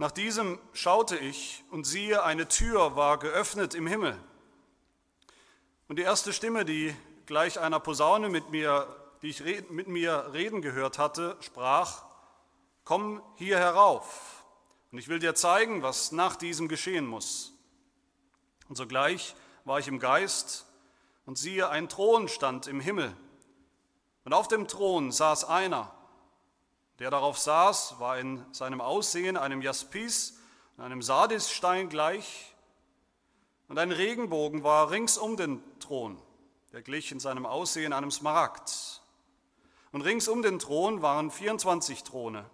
Nach diesem schaute ich und siehe, eine Tür war geöffnet im Himmel. Und die erste Stimme, die gleich einer Posaune mit mir, die ich mit mir reden gehört hatte, sprach, komm hier herauf und ich will dir zeigen, was nach diesem geschehen muss. Und sogleich war ich im Geist und siehe, ein Thron stand im Himmel. Und auf dem Thron saß einer. Der darauf saß, war in seinem Aussehen einem Jaspis und einem Sardisstein gleich. Und ein Regenbogen war rings um den Thron, der glich in seinem Aussehen einem Smaragd. Und rings um den Thron waren 24 Throne.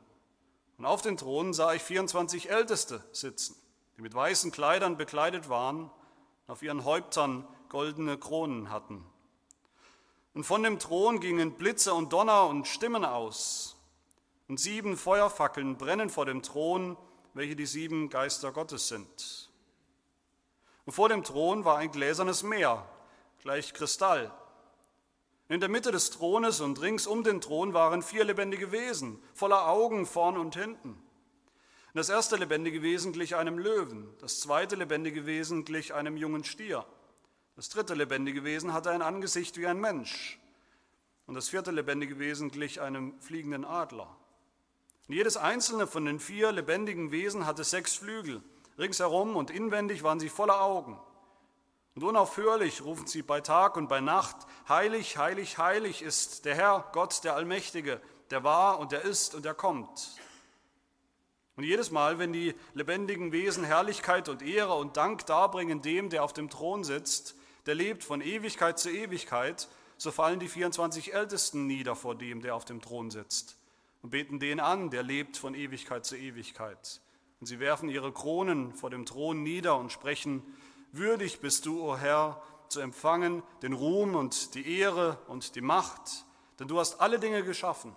Und auf den Thronen sah ich 24 Älteste sitzen, die mit weißen Kleidern bekleidet waren und auf ihren Häuptern goldene Kronen hatten. Und von dem Thron gingen Blitze und Donner und Stimmen aus. Und sieben Feuerfackeln brennen vor dem Thron, welche die sieben Geister Gottes sind. Und vor dem Thron war ein gläsernes Meer, gleich Kristall. In der Mitte des Thrones und rings um den Thron waren vier lebendige Wesen, voller Augen vorn und hinten. Das erste lebendige Wesen glich einem Löwen, das zweite lebendige Wesen glich einem jungen Stier. Das dritte lebendige Wesen hatte ein Angesicht wie ein Mensch. Und das vierte lebendige Wesen glich einem fliegenden Adler. Jedes einzelne von den vier lebendigen Wesen hatte sechs Flügel. Ringsherum und inwendig waren sie voller Augen. Und unaufhörlich rufen sie bei Tag und bei Nacht, heilig, heilig, heilig ist der Herr, Gott, der Allmächtige, der war und der ist und der kommt. Und jedes Mal, wenn die lebendigen Wesen Herrlichkeit und Ehre und Dank darbringen dem, der auf dem Thron sitzt, der lebt von Ewigkeit zu Ewigkeit, so fallen die 24 Ältesten nieder vor dem, der auf dem Thron sitzt und beten den an, der lebt von Ewigkeit zu Ewigkeit. Und sie werfen ihre Kronen vor dem Thron nieder und sprechen, würdig bist du, o oh Herr, zu empfangen den Ruhm und die Ehre und die Macht, denn du hast alle Dinge geschaffen.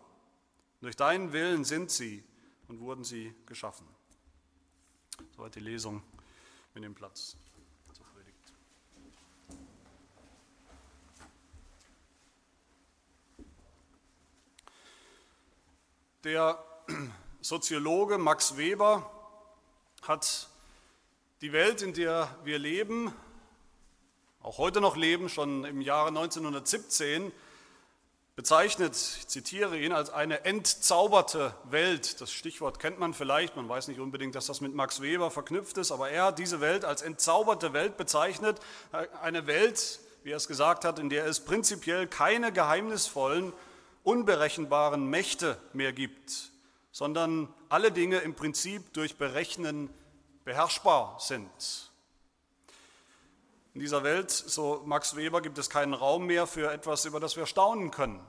Durch deinen Willen sind sie und wurden sie geschaffen. Soweit die Lesung mit dem Platz. Der Soziologe Max Weber hat die Welt, in der wir leben, auch heute noch leben, schon im Jahre 1917 bezeichnet, ich zitiere ihn, als eine entzauberte Welt. Das Stichwort kennt man vielleicht, man weiß nicht unbedingt, dass das mit Max Weber verknüpft ist, aber er hat diese Welt als entzauberte Welt bezeichnet. Eine Welt, wie er es gesagt hat, in der es prinzipiell keine geheimnisvollen unberechenbaren Mächte mehr gibt, sondern alle Dinge im Prinzip durch Berechnen beherrschbar sind. In dieser Welt, so Max Weber, gibt es keinen Raum mehr für etwas, über das wir staunen können.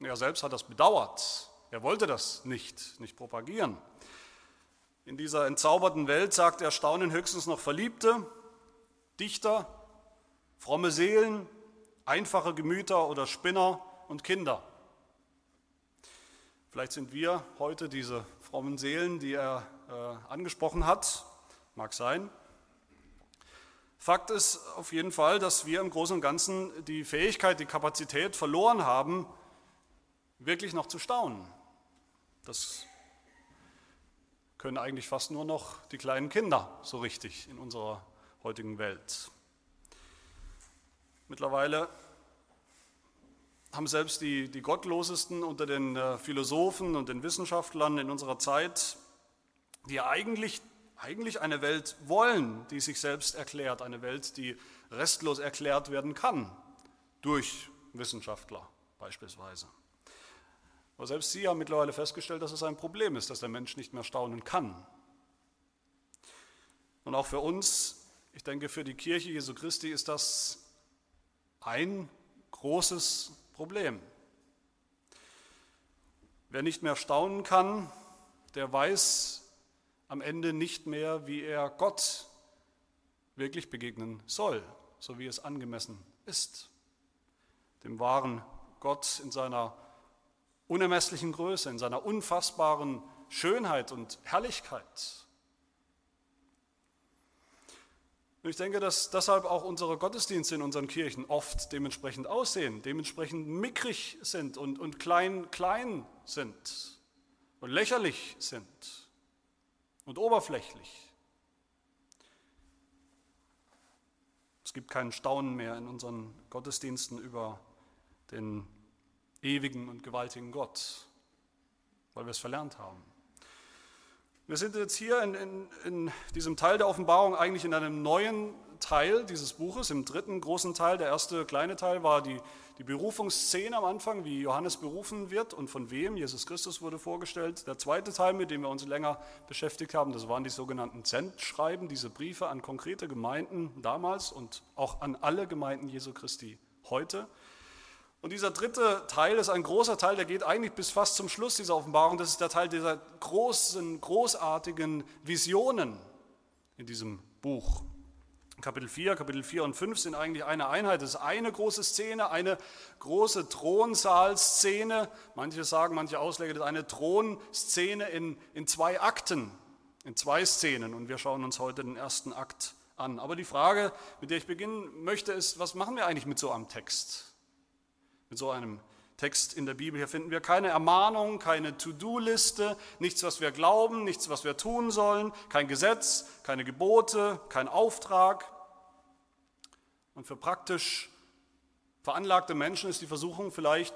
Er selbst hat das bedauert. Er wollte das nicht, nicht propagieren. In dieser entzauberten Welt sagt er, staunen höchstens noch Verliebte, Dichter, fromme Seelen, einfache Gemüter oder Spinner und Kinder. Vielleicht sind wir heute diese frommen Seelen, die er äh, angesprochen hat, mag sein. Fakt ist auf jeden Fall, dass wir im Großen und Ganzen die Fähigkeit, die Kapazität verloren haben, wirklich noch zu staunen. Das können eigentlich fast nur noch die kleinen Kinder so richtig in unserer heutigen Welt. Mittlerweile haben selbst die, die Gottlosesten unter den äh, Philosophen und den Wissenschaftlern in unserer Zeit, die eigentlich, eigentlich eine Welt wollen, die sich selbst erklärt, eine Welt, die restlos erklärt werden kann, durch Wissenschaftler beispielsweise. Aber selbst sie haben mittlerweile festgestellt, dass es ein Problem ist, dass der Mensch nicht mehr staunen kann. Und auch für uns, ich denke für die Kirche Jesu Christi ist das ein großes Problem. Wer nicht mehr staunen kann, der weiß am Ende nicht mehr, wie er Gott wirklich begegnen soll, so wie es angemessen ist. Dem wahren Gott in seiner unermesslichen Größe, in seiner unfassbaren Schönheit und Herrlichkeit. Und ich denke, dass deshalb auch unsere Gottesdienste in unseren Kirchen oft dementsprechend aussehen, dementsprechend mickrig sind und, und klein, klein sind und lächerlich sind. und oberflächlich. Es gibt keinen Staunen mehr in unseren Gottesdiensten über den ewigen und gewaltigen Gott, weil wir es verlernt haben. Wir sind jetzt hier in, in, in, diesem Teil der Offenbarung eigentlich in einem neuen Teil dieses Buches, im dritten großen Teil. Der erste kleine Teil war die, die Berufungsszene am Anfang, wie Johannes berufen wird und von wem. Jesus Christus wurde vorgestellt. Der zweite Teil, mit dem wir uns länger beschäftigt haben, das waren die sogenannten Sendschreiben, diese Briefe an konkrete Gemeinden damals und auch an alle Gemeinden Jesu Christi heute. Und dieser dritte Teil ist ein großer Teil, der geht eigentlich bis fast zum Schluss dieser Offenbarung. Das ist der Teil dieser großen, großartigen Visionen in diesem Buch. Kapitel 4, Kapitel 4 und 5 sind eigentlich eine Einheit. Das ist eine große Szene, eine große Thronsaalszene. Manche sagen, manche Ausleger, das ist eine Thronszene in, in zwei Akten, in zwei Szenen. Und wir schauen uns heute den ersten Akt an. Aber die Frage, mit der ich beginnen möchte, ist, was machen wir eigentlich mit so einem Text? Mit so einem Text in der Bibel. Hier finden wir keine Ermahnung, keine To-Do-Liste, nichts, was wir glauben, nichts, was wir tun sollen, kein Gesetz, keine Gebote, kein Auftrag. Und für praktisch veranlagte Menschen ist die Versuchung vielleicht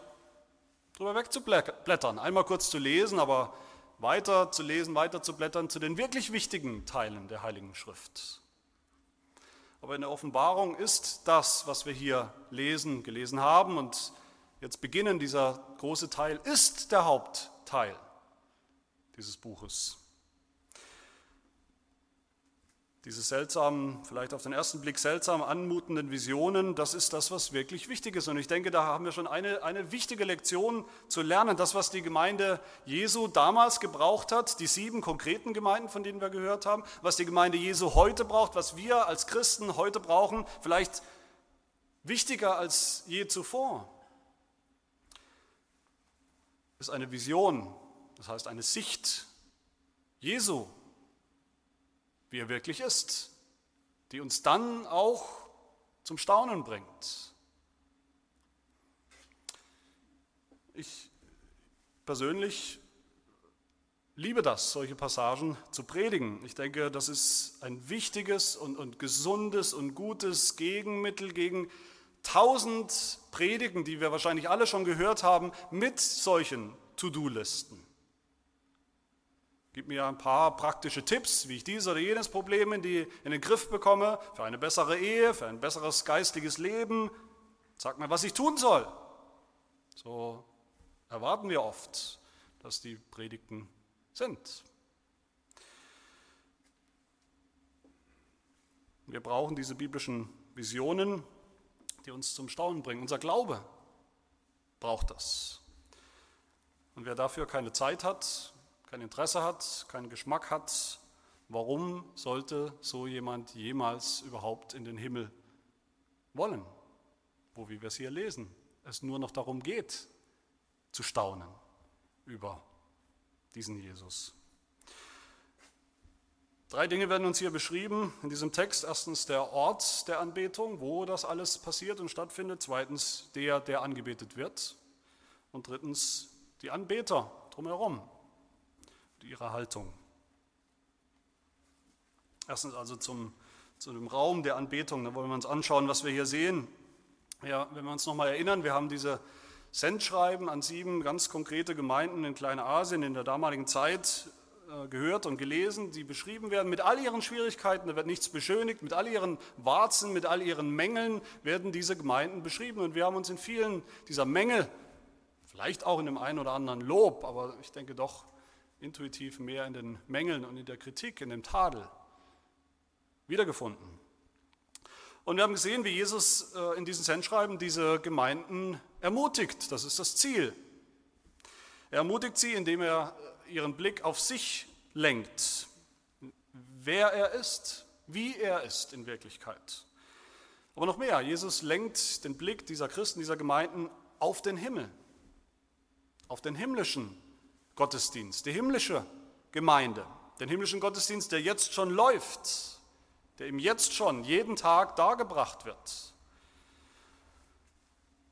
drüber wegzublättern, einmal kurz zu lesen, aber weiter zu lesen, weiter zu blättern zu den wirklich wichtigen Teilen der Heiligen Schrift. Aber in der Offenbarung ist das, was wir hier lesen, gelesen haben und jetzt beginnen, dieser große Teil, ist der Hauptteil dieses Buches. Diese seltsamen, vielleicht auf den ersten Blick seltsam anmutenden Visionen, das ist das, was wirklich wichtig ist. Und ich denke, da haben wir schon eine, eine wichtige Lektion zu lernen. Das, was die Gemeinde Jesu damals gebraucht hat, die sieben konkreten Gemeinden, von denen wir gehört haben, was die Gemeinde Jesu heute braucht, was wir als Christen heute brauchen, vielleicht wichtiger als je zuvor ist eine Vision, das heißt eine Sicht Jesu, wie er wirklich ist, die uns dann auch zum Staunen bringt. Ich persönlich liebe das, solche Passagen zu predigen. Ich denke, das ist ein wichtiges und, und gesundes und gutes Gegenmittel gegen tausend Predigen, die wir wahrscheinlich alle schon gehört haben, mit solchen To-Do-Listen. Gib mir ein paar praktische Tipps, wie ich dieses oder jenes Problem in, die, in den Griff bekomme, für eine bessere Ehe, für ein besseres geistiges Leben. Sag mir, was ich tun soll. So erwarten wir oft, dass die Predigten sind. Wir brauchen diese biblischen Visionen, die uns zum Staunen bringen. Unser Glaube braucht das. Und wer dafür keine Zeit hat, kein Interesse hat, keinen Geschmack hat, warum sollte so jemand jemals überhaupt in den Himmel wollen? Wo, wie wir es hier lesen, es nur noch darum geht, zu staunen über diesen Jesus. Drei Dinge werden uns hier beschrieben in diesem Text. Erstens der Ort der Anbetung, wo das alles passiert und stattfindet. Zweitens der, der angebetet wird. Und drittens die Anbeter drumherum und ihre Haltung. Erstens also zum, zu dem Raum der Anbetung. Da wollen wir uns anschauen, was wir hier sehen. Ja, wenn wir uns nochmal erinnern, wir haben diese Sendschreiben an sieben ganz konkrete Gemeinden in Kleinasien in der damaligen Zeit gehört und gelesen, die beschrieben werden mit all ihren Schwierigkeiten, da wird nichts beschönigt, mit all ihren Warzen, mit all ihren Mängeln werden diese Gemeinden beschrieben. Und wir haben uns in vielen dieser Mängel, vielleicht auch in dem einen oder anderen Lob, aber ich denke doch intuitiv mehr in den Mängeln und in der Kritik, in dem Tadel wiedergefunden. Und wir haben gesehen, wie Jesus äh, in diesen Sendschreiben diese Gemeinden ermutigt. Das ist das Ziel. Er ermutigt sie, indem er ihren Blick auf sich lenkt, wer er ist, wie er ist in Wirklichkeit. Aber noch mehr, Jesus lenkt den Blick dieser Christen, dieser Gemeinden auf den Himmel, auf den himmlischen Gottesdienst, die himmlische Gemeinde, den himmlischen Gottesdienst, der jetzt schon läuft, der ihm jetzt schon jeden Tag dargebracht wird.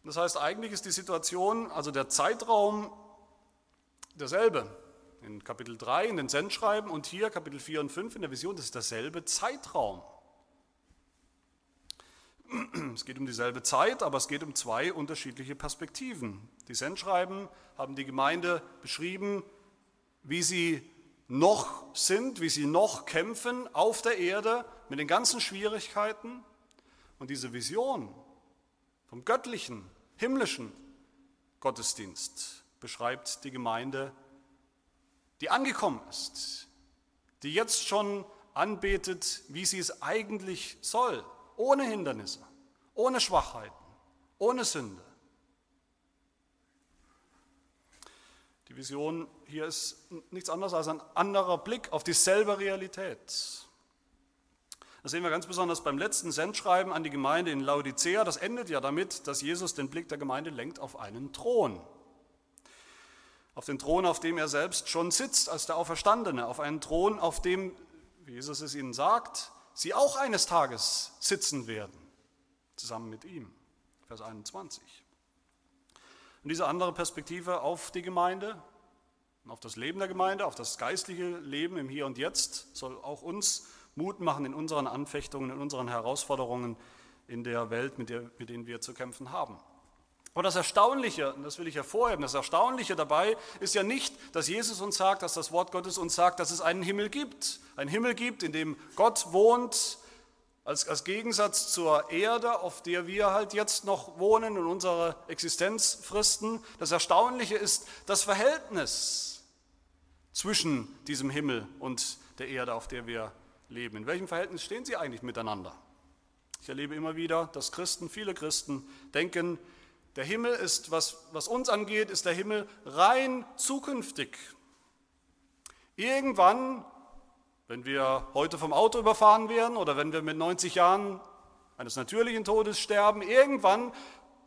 Das heißt, eigentlich ist die Situation, also der Zeitraum derselbe in Kapitel 3 in den Sendschreiben und hier Kapitel 4 und 5 in der Vision, das ist derselbe Zeitraum. Es geht um dieselbe Zeit, aber es geht um zwei unterschiedliche Perspektiven. Die Sendschreiben haben die Gemeinde beschrieben, wie sie noch sind, wie sie noch kämpfen auf der Erde mit den ganzen Schwierigkeiten. Und diese Vision vom göttlichen, himmlischen Gottesdienst beschreibt die Gemeinde, die angekommen ist, die jetzt schon anbetet, wie sie es eigentlich soll, ohne Hindernisse, ohne Schwachheiten, ohne Sünde. Die Vision hier ist nichts anderes als ein anderer Blick auf dieselbe Realität. Das sehen wir ganz besonders beim letzten Sendschreiben an die Gemeinde in Laodicea. Das endet ja damit, dass Jesus den Blick der Gemeinde lenkt auf einen Thron. Auf den Thron, auf dem er selbst schon sitzt als der Auferstandene. Auf einen Thron, auf dem, wie Jesus es ihnen sagt, sie auch eines Tages sitzen werden, zusammen mit ihm. Vers 21. Und diese andere Perspektive auf die Gemeinde, auf das Leben der Gemeinde, auf das geistliche Leben im Hier und Jetzt, soll auch uns Mut machen in unseren Anfechtungen, in unseren Herausforderungen in der Welt, mit, der, mit denen wir zu kämpfen haben. Aber das Erstaunliche, und das will ich hervorheben, das Erstaunliche dabei ist ja nicht, dass Jesus uns sagt, dass das Wort Gottes uns sagt, dass es einen Himmel gibt. Einen Himmel gibt, in dem Gott wohnt, als, als Gegensatz zur Erde, auf der wir halt jetzt noch wohnen und unsere Existenz fristen. Das Erstaunliche ist das Verhältnis zwischen diesem Himmel und der Erde, auf der wir leben. In welchem Verhältnis stehen sie eigentlich miteinander? Ich erlebe immer wieder, dass Christen, viele Christen denken, der Himmel ist, was, was uns angeht, ist der Himmel rein zukünftig. Irgendwann wenn wir heute vom Auto überfahren werden oder wenn wir mit 90 Jahren eines natürlichen Todes sterben, irgendwann,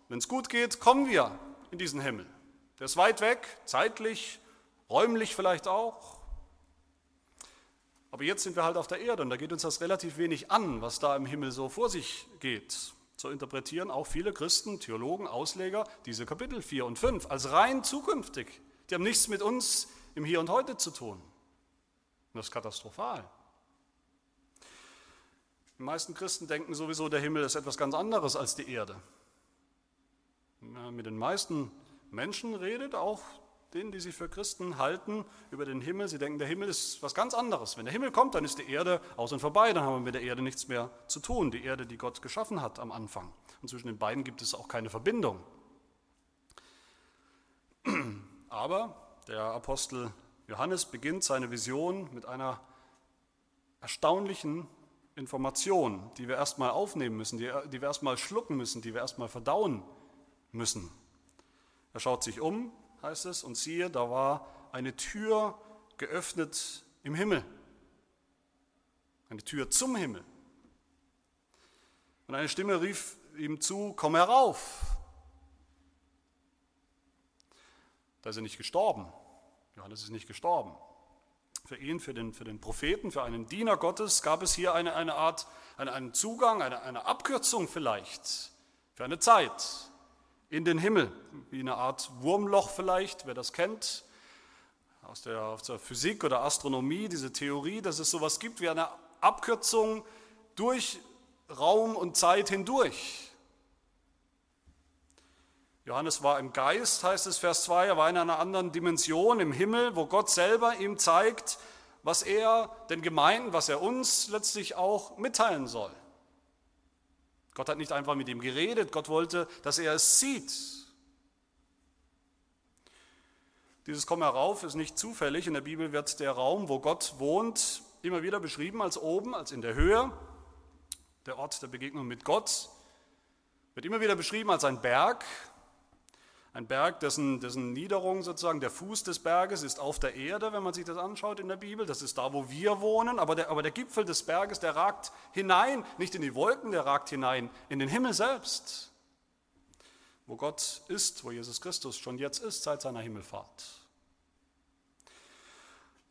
wenn es gut geht, kommen wir in diesen Himmel. Der ist weit weg, zeitlich, räumlich vielleicht auch. Aber jetzt sind wir halt auf der Erde und da geht uns das relativ wenig an, was da im Himmel so vor sich geht. So interpretieren auch viele Christen, Theologen, Ausleger diese Kapitel 4 und 5 als rein zukünftig. Die haben nichts mit uns im Hier und Heute zu tun. Und das ist katastrophal. Die meisten Christen denken sowieso, der Himmel ist etwas ganz anderes als die Erde. Ja, mit den meisten Menschen redet, auch denen, die sich für Christen halten, über den Himmel. Sie denken, der Himmel ist was ganz anderes. Wenn der Himmel kommt, dann ist die Erde aus und vorbei, dann haben wir mit der Erde nichts mehr zu tun. Die Erde, die Gott geschaffen hat am Anfang. Und zwischen den beiden gibt es auch keine Verbindung. Aber der Apostel Johannes beginnt seine Vision mit einer erstaunlichen Information, die wir erstmal aufnehmen müssen, die, die wir erstmal schlucken müssen, die wir erstmal verdauen müssen. Er schaut sich um, heißt es, und siehe, da war eine Tür geöffnet im Himmel. Eine Tür zum Himmel. Und eine Stimme rief ihm zu, komm herauf. Da ist er nicht gestorben, Johannes ist nicht gestorben. Für ihn, für den, für den Propheten, für einen Diener Gottes gab es hier eine, eine Art, eine, einen Zugang, eine, eine Abkürzung vielleicht, für eine Zeit in den Himmel, wie eine Art Wurmloch vielleicht, wer das kennt, aus der, aus der Physik oder Astronomie, diese Theorie, dass es sowas gibt wie eine Abkürzung durch Raum und Zeit hindurch. Johannes war im Geist, heißt es Vers 2, er war in einer anderen Dimension im Himmel, wo Gott selber ihm zeigt, was er den Gemeinden, was er uns letztlich auch mitteilen soll. Gott hat nicht einfach mit ihm geredet, Gott wollte, dass er es sieht. Dieses Komm herauf ist nicht zufällig. In der Bibel wird der Raum, wo Gott wohnt, immer wieder beschrieben als oben, als in der Höhe. Der Ort der Begegnung mit Gott wird immer wieder beschrieben als ein Berg, ein Berg, dessen, dessen Niederung sozusagen, der Fuß des Berges ist auf der Erde, wenn man sich das anschaut in der Bibel. Das ist da, wo wir wohnen. Aber der, aber der Gipfel des Berges, der ragt hinein, nicht in die Wolken, der ragt hinein in den Himmel selbst. Wo Gott ist, wo Jesus Christus schon jetzt ist, seit seiner Himmelfahrt.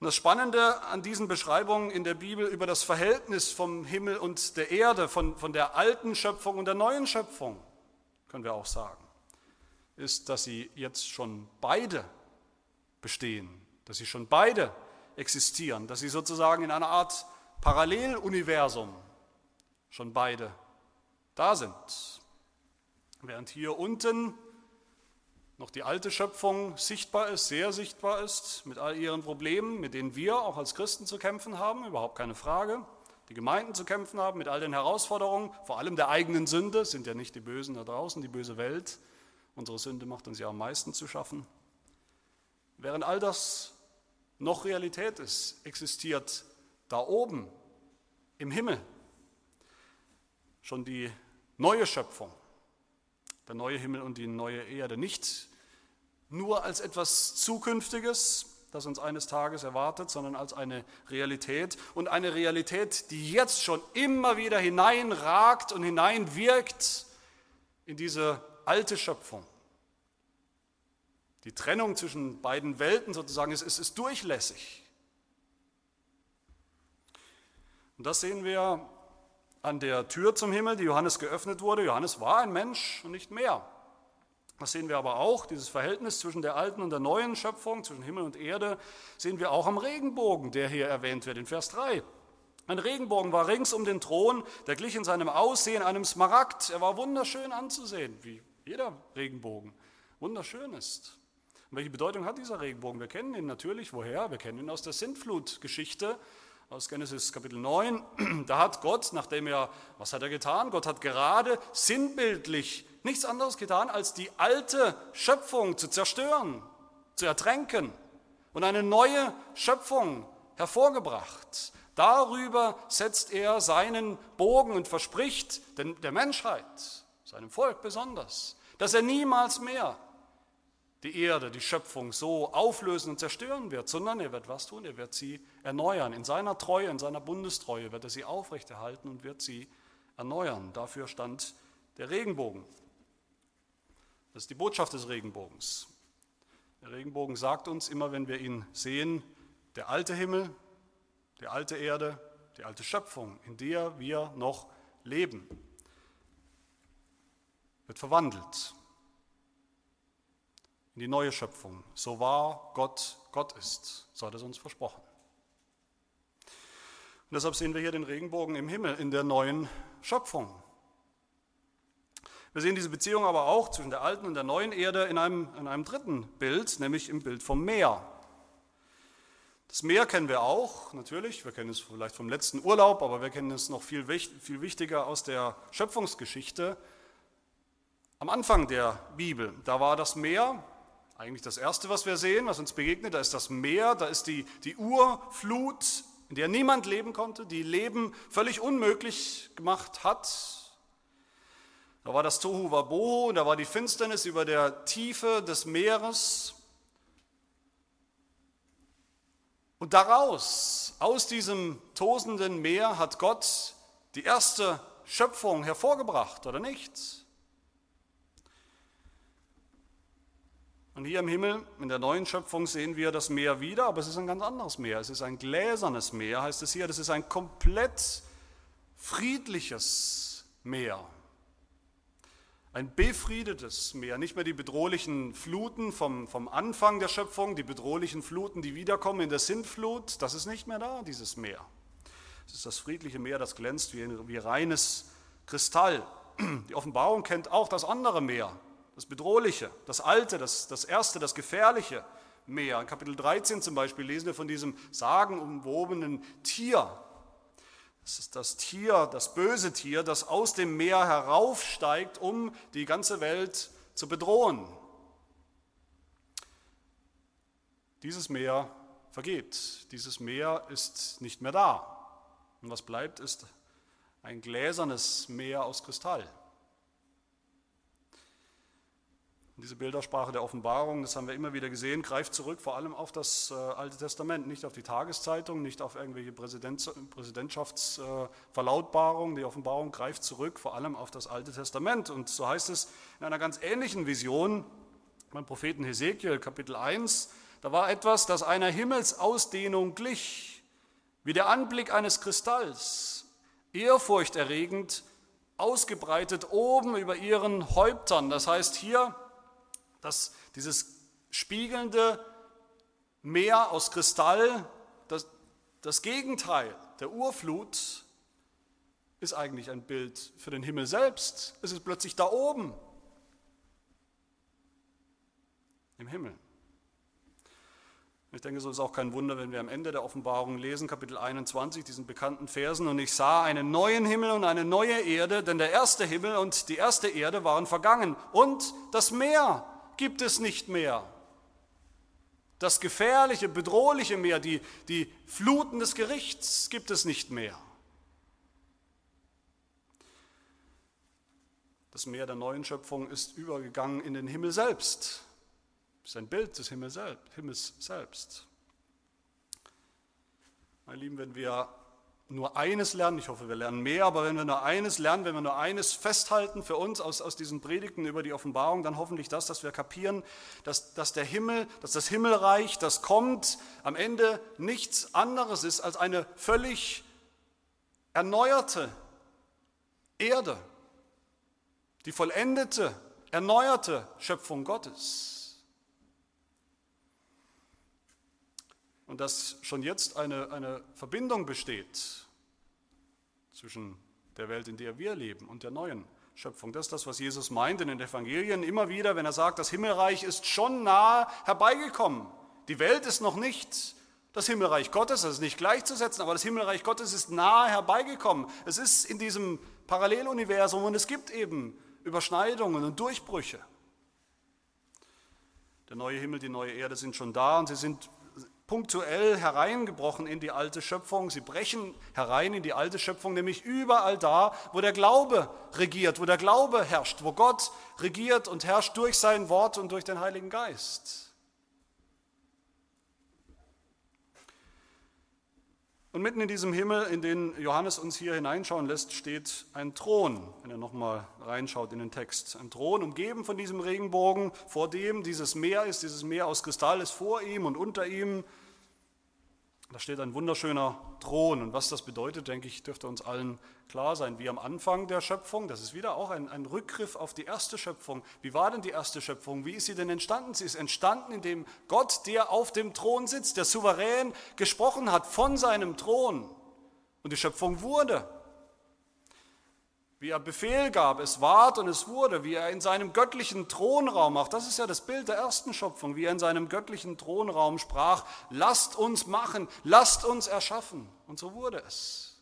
Und das Spannende an diesen Beschreibungen in der Bibel über das Verhältnis vom Himmel und der Erde, von, von der alten Schöpfung und der neuen Schöpfung, können wir auch sagen ist, dass sie jetzt schon beide bestehen. dass sie schon beide existieren, dass sie sozusagen in einer Art Paralleluniversum schon beide da sind. Während hier unten noch die alte Schöpfung sichtbar ist, sehr sichtbar ist, mit all ihren Problemen, mit denen wir auch als Christen zu kämpfen haben, überhaupt keine Frage, die Gemeinden zu kämpfen haben, mit all den Herausforderungen, vor allem der eigenen Sünde, sind ja nicht die Bösen da draußen, die böse Welt, unsere Sünde macht uns ja am meisten zu schaffen. Während all das noch Realität ist, existiert da oben im Himmel schon die neue Schöpfung, der neue Himmel und die neue Erde, nicht nur als etwas Zukünftiges, das uns eines Tages erwartet, sondern als eine Realität. Und eine Realität, die jetzt schon immer wieder hineinragt und hineinwirkt in diese alte Schöpfung. Die Trennung zwischen beiden Welten sozusagen ist, ist, ist durchlässig. Und das sehen wir an der Tür zum Himmel, die Johannes geöffnet wurde. Johannes war ein Mensch und nicht mehr. Das sehen wir aber auch, dieses Verhältnis zwischen der alten und der neuen Schöpfung, zwischen Himmel und Erde, sehen wir auch am Regenbogen, der hier erwähnt wird in Vers 3. Ein Regenbogen war rings um den Thron, der glich in seinem Aussehen einem Smaragd. Er war wunderschön anzusehen, wie jeder Regenbogen wunderschön ist. Und welche Bedeutung hat dieser Regenbogen? Wir kennen ihn natürlich. Woher? Wir kennen ihn aus der Sintflutgeschichte aus Genesis Kapitel 9. Da hat Gott, nachdem er, was hat er getan? Gott hat gerade sinnbildlich nichts anderes getan, als die alte Schöpfung zu zerstören, zu ertränken und eine neue Schöpfung hervorgebracht. Darüber setzt er seinen Bogen und verspricht der Menschheit, seinem Volk besonders, dass er niemals mehr die Erde, die Schöpfung so auflösen und zerstören wird, sondern er wird was tun, er wird sie erneuern. In seiner Treue, in seiner Bundestreue wird er sie aufrechterhalten und wird sie erneuern. Dafür stand der Regenbogen. Das ist die Botschaft des Regenbogens. Der Regenbogen sagt uns immer, wenn wir ihn sehen, der alte Himmel, die alte Erde, die alte Schöpfung, in der wir noch leben, wird verwandelt in die neue Schöpfung. So wahr Gott Gott ist, so hat es uns versprochen. Und deshalb sehen wir hier den Regenbogen im Himmel, in der neuen Schöpfung. Wir sehen diese Beziehung aber auch zwischen der alten und der neuen Erde in einem, in einem dritten Bild, nämlich im Bild vom Meer. Das Meer kennen wir auch, natürlich. Wir kennen es vielleicht vom letzten Urlaub, aber wir kennen es noch viel, viel wichtiger aus der Schöpfungsgeschichte. Am Anfang der Bibel, da war das Meer eigentlich das Erste, was wir sehen, was uns begegnet, da ist das Meer, da ist die, die Urflut, in der niemand leben konnte, die Leben völlig unmöglich gemacht hat. Da war das Tohu Wabohu, da war die Finsternis über der Tiefe des Meeres. Und daraus, aus diesem tosenden Meer, hat Gott die erste Schöpfung hervorgebracht, oder nicht? Und hier im Himmel, in der neuen Schöpfung, sehen wir das Meer wieder, aber es ist ein ganz anderes Meer. Es ist ein gläsernes Meer, heißt es hier. Das ist ein komplett friedliches Meer. Ein befriedetes Meer, nicht mehr die bedrohlichen Fluten vom, vom Anfang der Schöpfung, die bedrohlichen Fluten, die wiederkommen in der Sintflut, das ist nicht mehr da, dieses Meer. Es ist das friedliche Meer, das glänzt wie, wie reines Kristall. Die Offenbarung kennt auch das andere Meer, das Bedrohliche, das Alte, das, das Erste, das Gefährliche Meer. In Kapitel 13 zum Beispiel lesen wir von diesem sagenumwobenen Tier. Das ist das Tier, das böse Tier, das aus dem Meer heraufsteigt, um die ganze Welt zu bedrohen. Dieses Meer vergeht, dieses Meer ist nicht mehr da. Und was bleibt, ist ein gläsernes Meer aus Kristall. Diese Bildersprache der Offenbarung, das haben wir immer wieder gesehen, greift zurück vor allem auf das äh, Alte Testament, nicht auf die Tageszeitung, nicht auf irgendwelche Präsident, Präsidentschaftsverlautbarungen. die Offenbarung greift zurück vor allem auf das Alte Testament. Und so heißt es in einer ganz ähnlichen Vision beim Propheten Hesekiel, Kapitel 1, da war etwas, das einer Himmelsausdehnung glich, wie der Anblick eines Kristalls, ehrfurchterregend, ausgebreitet oben über ihren Häuptern. Das heißt hier, dass dieses spiegelnde, Meer aus Kristall, das, das Gegenteil der Urflut, ist eigentlich ein Bild für den Himmel selbst. Es ist plötzlich da oben, im Himmel. Ich denke, so ist auch kein Wunder, wenn wir am Ende der Offenbarung lesen, Kapitel 21, diesen bekannten Versen, und ich sah einen neuen Himmel und eine neue Erde, denn der erste Himmel und die erste Erde waren vergangen und das Meer gibt es nicht mehr. Das gefährliche, bedrohliche Meer, die, die Fluten des Gerichts gibt es nicht mehr. Das Meer der neuen Schöpfung ist übergegangen in den Himmel selbst. Das ist ein Bild des Himmels selbst. Meine Lieben, wenn wir nur eines lernen, ich hoffe, wir lernen mehr, aber wenn wir nur eines lernen, wenn wir nur eines festhalten für uns aus, aus diesen Predigten über die Offenbarung, dann hoffentlich das, dass wir kapieren, dass, dass der Himmel, dass das Himmelreich, das kommt, am Ende nichts anderes ist als eine völlig erneuerte Erde, die vollendete, erneuerte Schöpfung Gottes. Und dass schon jetzt eine, eine Verbindung besteht zwischen der Welt, in der wir leben und der neuen Schöpfung. Das ist das, was Jesus meint in den Evangelien immer wieder, wenn er sagt, das Himmelreich ist schon nah herbeigekommen. Die Welt ist noch nicht das Himmelreich Gottes, das ist nicht gleichzusetzen, aber das Himmelreich Gottes ist nahe herbeigekommen. Es ist in diesem Paralleluniversum und es gibt eben Überschneidungen und Durchbrüche. Der neue Himmel, die neue Erde sind schon da und sie sind punktuell hereingebrochen in die alte Schöpfung. Sie brechen herein in die alte Schöpfung, nämlich überall da, wo der Glaube regiert, wo der Glaube herrscht, wo Gott regiert und herrscht durch sein Wort und durch den Heiligen Geist. Und mitten in diesem Himmel, in den Johannes uns hier hineinschauen lässt, steht ein Thron, wenn er nochmal reinschaut in den Text. Ein Thron, umgeben von diesem Regenbogen, vor dem dieses Meer ist, dieses Meer aus Kristall ist vor ihm und unter ihm da steht ein wunderschöner Thron. Und was das bedeutet, denke ich, dürfte uns allen klar sein. Wie am Anfang der Schöpfung, das ist wieder auch ein, ein, Rückgriff auf die erste Schöpfung. Wie war denn die erste Schöpfung? Wie ist sie denn entstanden? Sie ist entstanden, indem Gott, der auf dem Thron sitzt, der souverän gesprochen hat von seinem Thron. Und die Schöpfung wurde wie er Befehl gab, es ward und es wurde, wie er in seinem göttlichen Thronraum, auch das ist ja das Bild der ersten Schöpfung, wie er in seinem göttlichen Thronraum sprach, lasst uns machen, lasst uns erschaffen. Und so wurde es.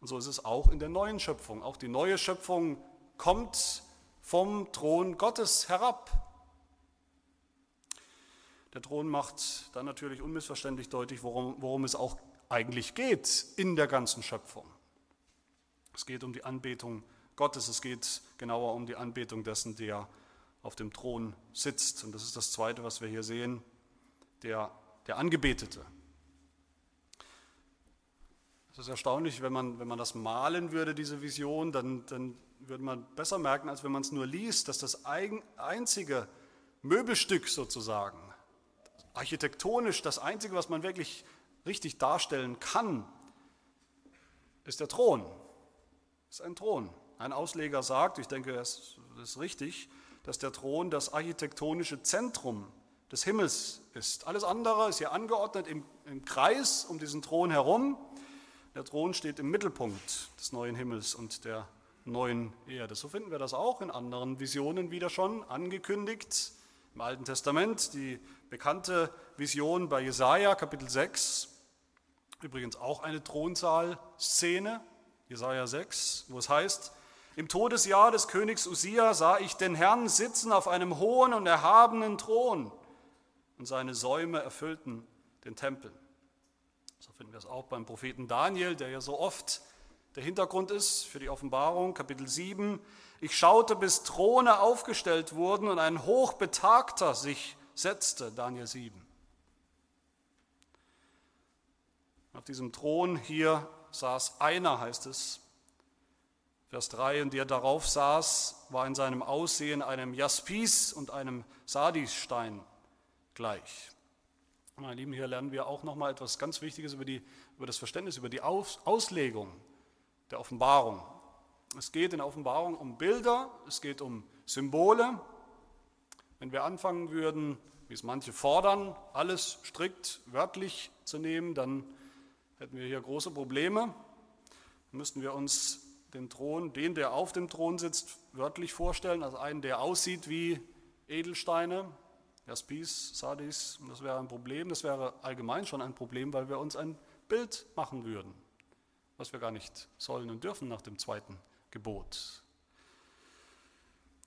Und so ist es auch in der neuen Schöpfung. Auch die neue Schöpfung kommt vom Thron Gottes herab. Der Thron macht dann natürlich unmissverständlich deutlich, worum, worum es auch eigentlich geht in der ganzen Schöpfung. Es geht um die Anbetung Gottes, es geht genauer um die Anbetung dessen, der auf dem Thron sitzt. Und das ist das Zweite, was wir hier sehen, der, der Angebetete. Es ist erstaunlich, wenn man, wenn man das malen würde, diese Vision, dann, dann würde man besser merken, als wenn man es nur liest, dass das einzige Möbelstück sozusagen, architektonisch das einzige, was man wirklich richtig darstellen kann, ist der Thron. Ist ein Thron. Ein Ausleger sagt, ich denke, das ist richtig, dass der Thron das architektonische Zentrum des Himmels ist. Alles andere ist hier angeordnet im, im Kreis um diesen Thron herum. Der Thron steht im Mittelpunkt des neuen Himmels und der neuen Erde. So finden wir das auch in anderen Visionen wieder schon angekündigt. Im Alten Testament die bekannte Vision bei Jesaja, Kapitel 6. Übrigens auch eine Thronsaal-Szene. Jesaja 6, wo es heißt, im Todesjahr des Königs Usia sah ich den Herrn sitzen auf einem hohen und erhabenen Thron und seine Säume erfüllten den Tempel. So finden wir es auch beim Propheten Daniel, der ja so oft der Hintergrund ist für die Offenbarung, Kapitel 7. Ich schaute, bis Throne aufgestellt wurden und ein Hochbetagter sich setzte, Daniel 7. Auf diesem Thron hier saß einer, heißt es. Vers 3, und der darauf saß, war in seinem Aussehen einem Jaspis und einem Sardisstein gleich. Meine Lieben, hier lernen wir auch nochmal etwas ganz Wichtiges über, die, über das Verständnis, über die Aus, Auslegung der Offenbarung. Es geht in der Offenbarung um Bilder, es geht um Symbole. Wenn wir anfangen würden, wie es manche fordern, alles strikt wörtlich zu nehmen, dann hätten wir hier große Probleme. Müssten wir uns den Thron, den, der auf dem Thron sitzt, wörtlich vorstellen, als einen, der aussieht wie Edelsteine, Jaspis, Sardis. Das wäre ein Problem, das wäre allgemein schon ein Problem, weil wir uns ein Bild machen würden, was wir gar nicht sollen und dürfen nach dem zweiten Gebot.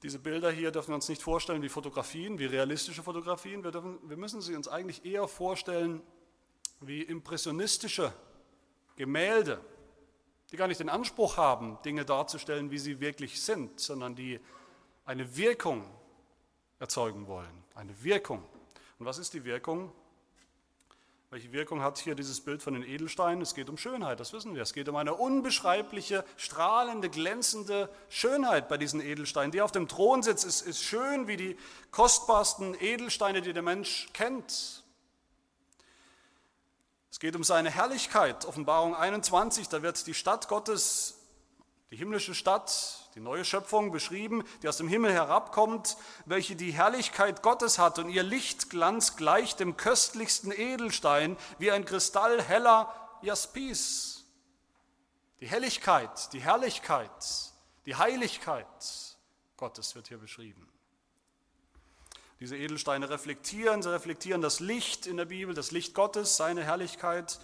Diese Bilder hier dürfen wir uns nicht vorstellen wie Fotografien, wie realistische Fotografien. Wir, dürfen, wir müssen sie uns eigentlich eher vorstellen wie impressionistische Gemälde, die gar nicht den Anspruch haben, Dinge darzustellen, wie sie wirklich sind, sondern die eine Wirkung erzeugen wollen. Eine Wirkung. Und was ist die Wirkung? Welche Wirkung hat hier dieses Bild von den Edelsteinen? Es geht um Schönheit, das wissen wir. Es geht um eine unbeschreibliche, strahlende, glänzende Schönheit bei diesen Edelsteinen. Die auf dem Thron sitzt, ist, ist schön wie die kostbarsten Edelsteine, die der Mensch kennt. Es geht um seine Herrlichkeit. Offenbarung 21, da wird die Stadt Gottes, die himmlische Stadt, die neue Schöpfung beschrieben, die aus dem Himmel herabkommt, welche die Herrlichkeit Gottes hat und ihr Lichtglanz gleicht dem köstlichsten Edelstein wie ein kristallheller Jaspis. Die Helligkeit, die Herrlichkeit, die Heiligkeit Gottes wird hier beschrieben. Diese Edelsteine reflektieren, sie reflektieren das Licht in der Bibel, das Licht Gottes, seine Herrlichkeit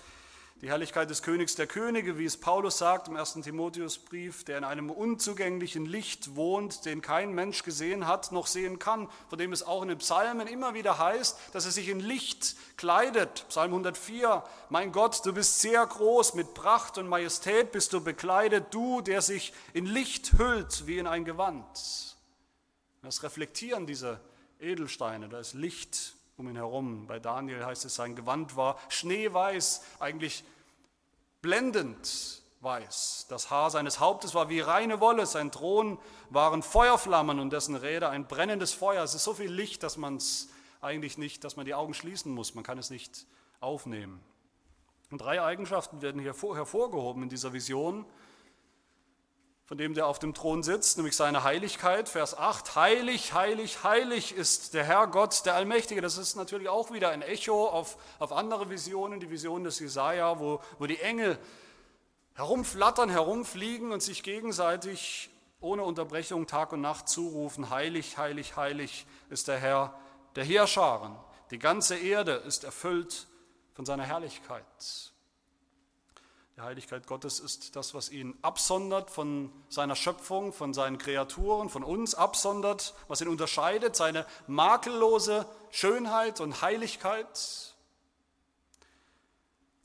die Herrlichkeit des Königs der Könige, wie es Paulus sagt im 1. Timotheusbrief, der in einem unzugänglichen Licht wohnt, den kein Mensch gesehen hat noch sehen kann, von dem es auch in den Psalmen immer wieder heißt, dass er sich in Licht kleidet. Psalm 104, mein Gott, du bist sehr groß, mit Pracht und Majestät bist du bekleidet, du, der sich in Licht hüllt wie in ein Gewand. Das reflektieren diese Edelsteine, da ist Licht um ihn herum. Bei Daniel heißt es, sein Gewand war schneeweiß, eigentlich blendend weiß. Das Haar seines Hauptes war wie reine Wolle, sein Thron waren Feuerflammen und dessen Räder ein brennendes Feuer. Es ist so viel Licht, dass man es eigentlich nicht, dass man die Augen schließen muss. Man kann es nicht aufnehmen. Und drei Eigenschaften werden hier hervorgehoben in dieser Vision von dem der auf dem Thron sitzt, nämlich seine Heiligkeit. Vers 8, heilig, heilig, heilig ist der Herr Gott, der Allmächtige. Das ist natürlich auch wieder ein Echo auf, auf andere Visionen, die Vision des Jesaja, wo, wo die Engel herumflattern, herumfliegen und sich gegenseitig ohne Unterbrechung Tag und Nacht zurufen, heilig, heilig, heilig ist der Herr der Heerscharen. Die ganze Erde ist erfüllt von seiner Herrlichkeit. Die Heiligkeit Gottes ist das, was ihn absondert von seiner Schöpfung, von seinen Kreaturen, von uns absondert, was ihn unterscheidet, seine makellose Schönheit und Heiligkeit.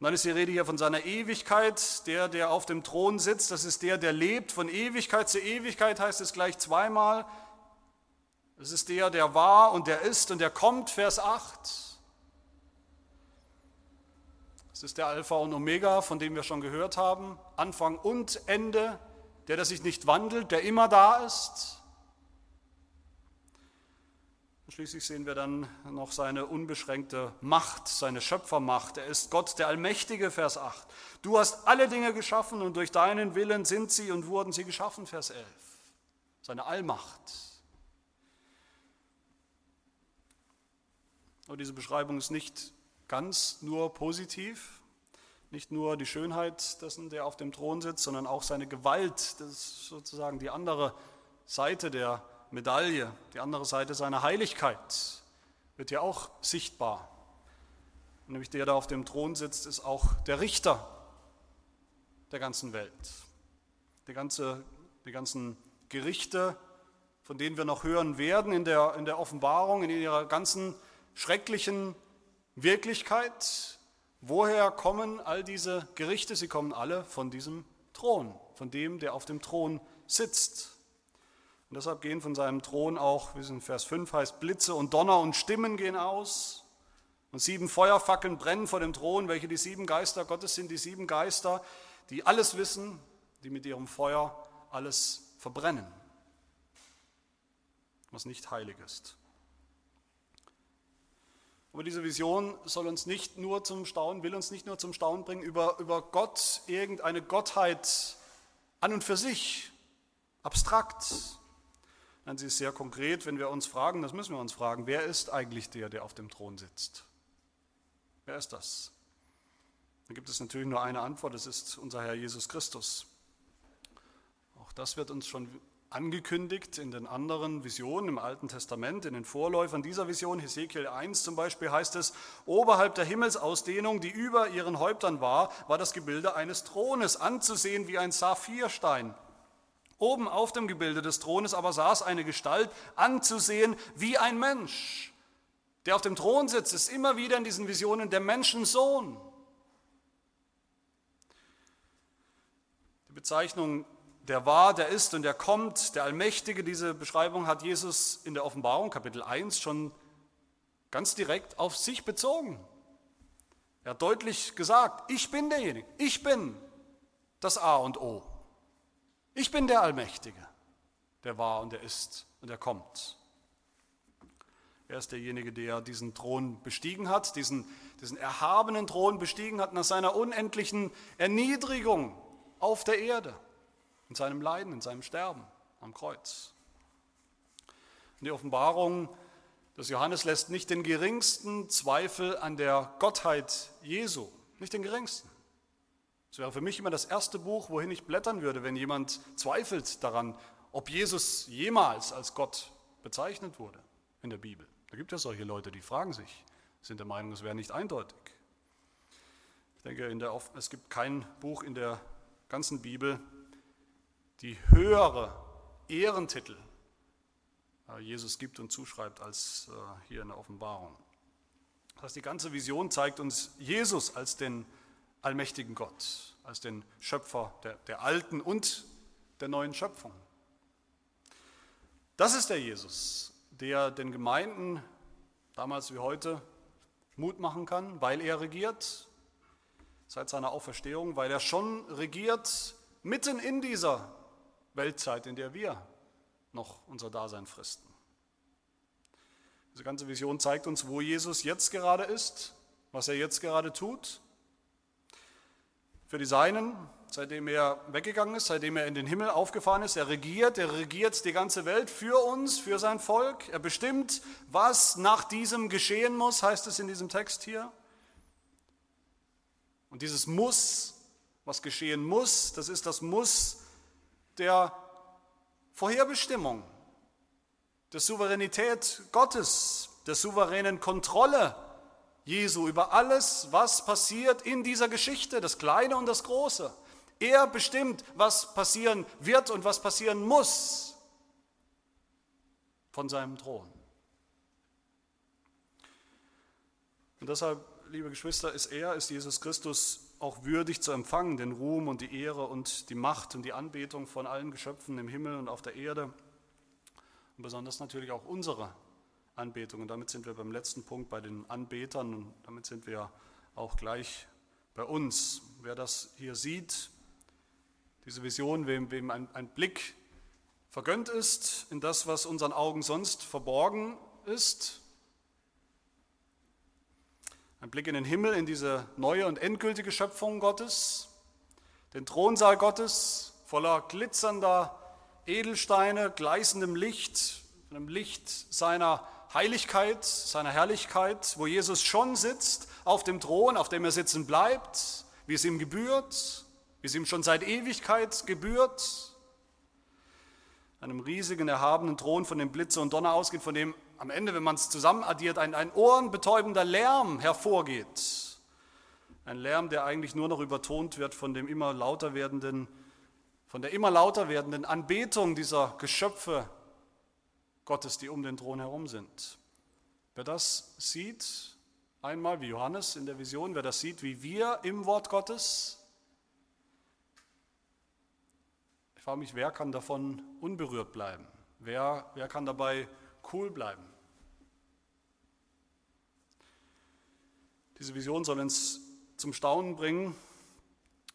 Und dann ist die Rede hier von seiner Ewigkeit, der, der auf dem Thron sitzt, das ist der, der lebt. Von Ewigkeit zu Ewigkeit heißt es gleich zweimal. Es ist der, der war und der ist und der kommt, Vers 8. Es ist der Alpha und Omega, von dem wir schon gehört haben, Anfang und Ende, der, der sich nicht wandelt, der immer da ist. Und schließlich sehen wir dann noch seine unbeschränkte Macht, seine Schöpfermacht. Er ist Gott, der Allmächtige, Vers 8. Du hast alle Dinge geschaffen und durch deinen Willen sind sie und wurden sie geschaffen, Vers 11. Seine Allmacht. Aber diese Beschreibung ist nicht ganz nur positiv. Nicht nur die Schönheit dessen, der auf dem Thron sitzt, sondern auch seine Gewalt. Das ist sozusagen die andere Seite der Medaille, die andere Seite seiner Heiligkeit wird ja auch sichtbar. nämlich der, der auf dem Thron sitzt, ist auch der Richter der ganzen Welt. Die, ganze, die ganzen Gerichte, von denen wir noch hören werden in der, in der Offenbarung, in ihrer ganzen schrecklichen Wirklichkeit, woher kommen all diese Gerichte? Sie kommen alle von diesem Thron, von dem, der auf dem Thron sitzt. Und deshalb gehen von seinem Thron auch, wie es in Vers 5 heißt, Blitze und Donner und Stimmen gehen aus. Und sieben Feuerfackeln brennen vor dem Thron, welche die sieben Geister Gottes sind, die sieben Geister, die alles wissen, die mit ihrem Feuer alles verbrennen, was nicht heilig ist. Aber diese Vision soll uns nicht nur zum Staunen, will uns nicht nur zum Staunen bringen über, über Gott, irgendeine Gottheit an und für sich, abstrakt, Nein, sie ist sehr konkret, wenn wir uns fragen, das müssen wir uns fragen, wer ist eigentlich der, der auf dem Thron sitzt? Wer ist das? Da gibt es natürlich nur eine Antwort, das ist unser Herr Jesus Christus. Auch das wird uns schon angekündigt in den anderen Visionen im Alten Testament, in den Vorläufern dieser Vision, Hesekiel 1 zum Beispiel, heißt es, oberhalb der Himmelsausdehnung, die über ihren Häuptern war, war das Gebilde eines Thrones, anzusehen wie ein Saphirstein. Oben auf dem Gebilde des Thrones aber saß eine Gestalt, anzusehen wie ein Mensch. Der auf dem Thron sitzt, ist immer wieder in diesen Visionen der Menschensohn. Die Bezeichnung der war, der ist und der kommt, der Allmächtige, diese Beschreibung hat Jesus in der Offenbarung Kapitel 1 schon ganz direkt auf sich bezogen. Er hat deutlich gesagt, ich bin derjenige, ich bin das A und O. Ich bin der Allmächtige, der war und der ist und der kommt. Er ist derjenige, der diesen Thron bestiegen hat, diesen, diesen erhabenen Thron bestiegen hat nach seiner unendlichen Erniedrigung auf der Erde in seinem Leiden, in seinem Sterben am Kreuz. Und die Offenbarung des Johannes lässt nicht den geringsten Zweifel an der Gottheit Jesu, nicht den geringsten. Es wäre für mich immer das erste Buch, wohin ich blättern würde, wenn jemand zweifelt daran, ob Jesus jemals als Gott bezeichnet wurde in der Bibel. Da gibt es solche Leute, die fragen sich, sind der Meinung, es wäre nicht eindeutig. Ich denke, der, es gibt kein Buch in der ganzen Bibel, die höhere Ehrentitel äh, Jesus gibt und zuschreibt als äh, hier in der Offenbarung. Das heißt, die ganze Vision zeigt uns Jesus als den allmächtigen Gott, als den Schöpfer der, der alten und der neuen Schöpfung. Das ist der Jesus, der den Gemeinden damals wie heute Mut machen kann, weil er regiert seit seiner Auferstehung, weil er schon regiert mitten in dieser Weltzeit, in der wir noch unser Dasein fristen. Diese ganze Vision zeigt uns, wo Jesus jetzt gerade ist, was er jetzt gerade tut. Für die Seinen, seitdem er weggegangen ist, seitdem er in den Himmel aufgefahren ist, er regiert, er regiert die ganze Welt für uns, für sein Volk. Er bestimmt, was nach diesem geschehen muss, heißt es in diesem Text hier. Und dieses Muss, was geschehen muss, das ist das Muss der Vorherbestimmung, der Souveränität Gottes, der souveränen Kontrolle Jesu über alles, was passiert in dieser Geschichte, das Kleine und das Große. Er bestimmt, was passieren wird und was passieren muss von seinem Thron. Und deshalb, liebe Geschwister, ist er, ist Jesus Christus auch würdig zu empfangen, den Ruhm und die Ehre und die Macht und die Anbetung von allen Geschöpfen im Himmel und auf der Erde und besonders natürlich auch unsere Anbetung. Und damit sind wir beim letzten Punkt bei den Anbetern und damit sind wir auch gleich bei uns. Wer das hier sieht, diese Vision, wem, wem ein, ein Blick vergönnt ist in das, was unseren Augen sonst verborgen ist, ein Blick in den Himmel, in diese neue und endgültige Schöpfung Gottes, den Thronsaal Gottes voller glitzernder Edelsteine, gleißendem Licht, einem Licht seiner Heiligkeit, seiner Herrlichkeit, wo Jesus schon sitzt auf dem Thron, auf dem er sitzen bleibt, wie es ihm gebührt, wie es ihm schon seit Ewigkeit gebührt. Einem riesigen, erhabenen Thron, von dem Blitze und Donner ausgeht, von dem am Ende, wenn man es zusammenaddiert, ein, ein ohrenbetäubender Lärm hervorgeht. Ein Lärm, der eigentlich nur noch übertont wird von dem immer lauter werdenden, von der immer lauter werdenden Anbetung dieser Geschöpfe Gottes, die um den Thron herum sind. Wer das sieht, einmal wie Johannes in der Vision, wer das sieht, wie wir im Wort Gottes, ich frage mich, wer kann davon unberührt bleiben? Wer, wer kann dabei cool bleiben? Diese Vision soll uns zum Staunen bringen.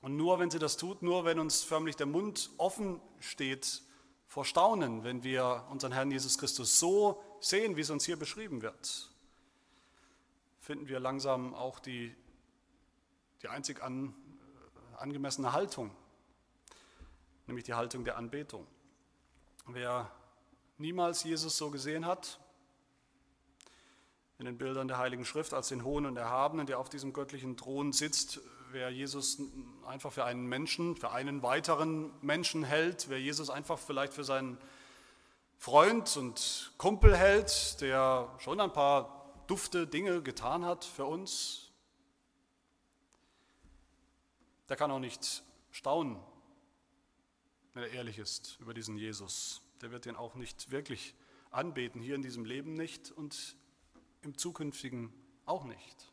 Und nur wenn sie das tut, nur wenn uns förmlich der Mund offen steht vor Staunen, wenn wir unseren Herrn Jesus Christus so sehen, wie es uns hier beschrieben wird, finden wir langsam auch die, die einzig an, angemessene Haltung, nämlich die Haltung der Anbetung. Wer niemals Jesus so gesehen hat, in den Bildern der Heiligen Schrift als den Hohen und Erhabenen, der auf diesem göttlichen Thron sitzt, wer Jesus einfach für einen Menschen, für einen weiteren Menschen hält, wer Jesus einfach vielleicht für seinen Freund und Kumpel hält, der schon ein paar dufte Dinge getan hat für uns, der kann auch nicht staunen, wenn er ehrlich ist über diesen Jesus. Der wird ihn auch nicht wirklich anbeten, hier in diesem Leben nicht und im zukünftigen auch nicht.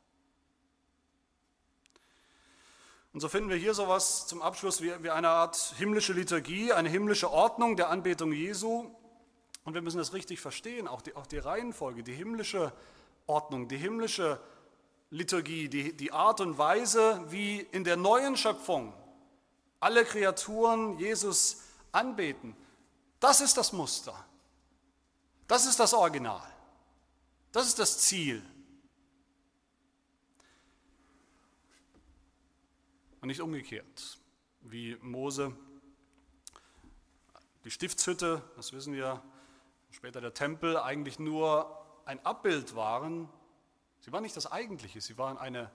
Und so finden wir hier sowas zum Abschluss wie, eine Art himmlische Liturgie, eine himmlische Ordnung der Anbetung Jesu. Und wir müssen das richtig verstehen, auch die, auch die Reihenfolge, die himmlische Ordnung, die himmlische Liturgie, die, die Art und Weise, wie in der neuen Schöpfung alle Kreaturen Jesus anbeten. Das ist das Muster. Das ist das Original. Das ist das Ziel. Und nicht umgekehrt, wie Mose die Stiftshütte, das wissen wir, später der Tempel eigentlich nur ein Abbild waren. Sie waren nicht das Eigentliche, sie waren eine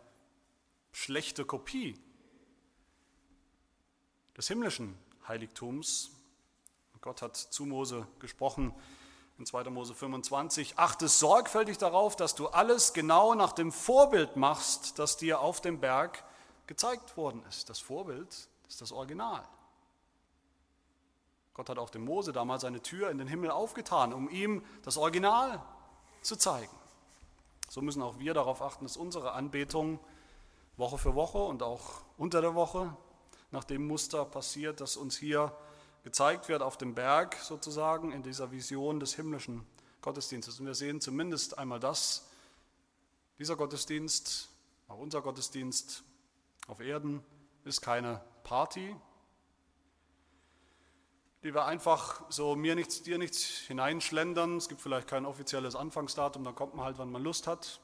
schlechte Kopie des himmlischen Heiligtums. Gott hat zu Mose gesprochen, in 2. Mose 25, achte sorgfältig darauf, dass du alles genau nach dem Vorbild machst, das dir auf dem Berg gezeigt worden ist. Das Vorbild ist das Original. Gott hat auch dem Mose damals eine Tür in den Himmel aufgetan, um ihm das Original zu zeigen. So müssen auch wir darauf achten, dass unsere Anbetung Woche für Woche und auch unter der Woche nach dem Muster passiert, das uns hier gezeigt wird auf dem Berg sozusagen in dieser Vision des himmlischen Gottesdienstes. Und wir sehen zumindest einmal das, dieser Gottesdienst, auch unser Gottesdienst auf Erden, ist keine Party, die wir einfach so mir nichts, dir nichts hineinschlendern. Es gibt vielleicht kein offizielles Anfangsdatum, dann kommt man halt, wann man Lust hat.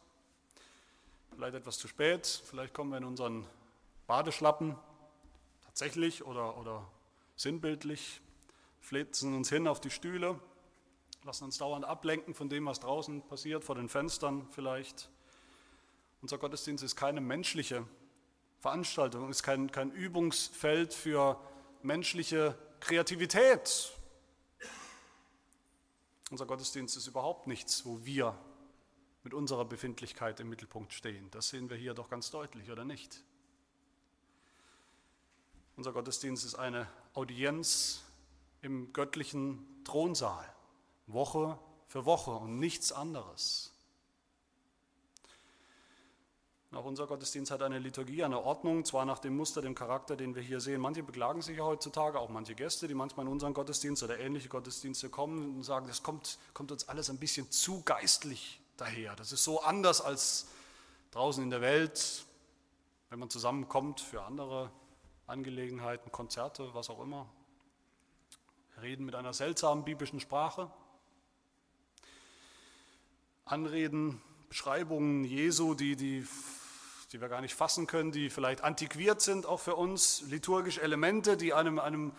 Vielleicht etwas zu spät, vielleicht kommen wir in unseren Badeschlappen tatsächlich oder, oder sinnbildlich, flitzen uns hin auf die Stühle, lassen uns dauernd ablenken von dem, was draußen passiert, vor den Fenstern vielleicht. Unser Gottesdienst ist keine menschliche Veranstaltung, ist kein, kein Übungsfeld für menschliche Kreativität. Unser Gottesdienst ist überhaupt nichts, wo wir mit unserer Befindlichkeit im Mittelpunkt stehen. Das sehen wir hier doch ganz deutlich, oder nicht? Unser Gottesdienst ist eine Audienz im göttlichen Thronsaal, Woche für Woche und nichts anderes. Auch unser Gottesdienst hat eine Liturgie, eine Ordnung, zwar nach dem Muster, dem Charakter, den wir hier sehen. Manche beklagen sich ja heutzutage, auch manche Gäste, die manchmal in unseren Gottesdienst oder ähnliche Gottesdienste kommen und sagen, das kommt, kommt uns alles ein bisschen zu geistlich daher. Das ist so anders als draußen in der Welt, wenn man zusammenkommt für andere Angelegenheiten, Konzerte, was auch immer. Reden mit einer seltsamen biblischen Sprache. Anreden, Beschreibungen Jesu, die, die, die wir gar nicht fassen können, die vielleicht antiquiert sind auch für uns, liturgische Elemente, die einem, einem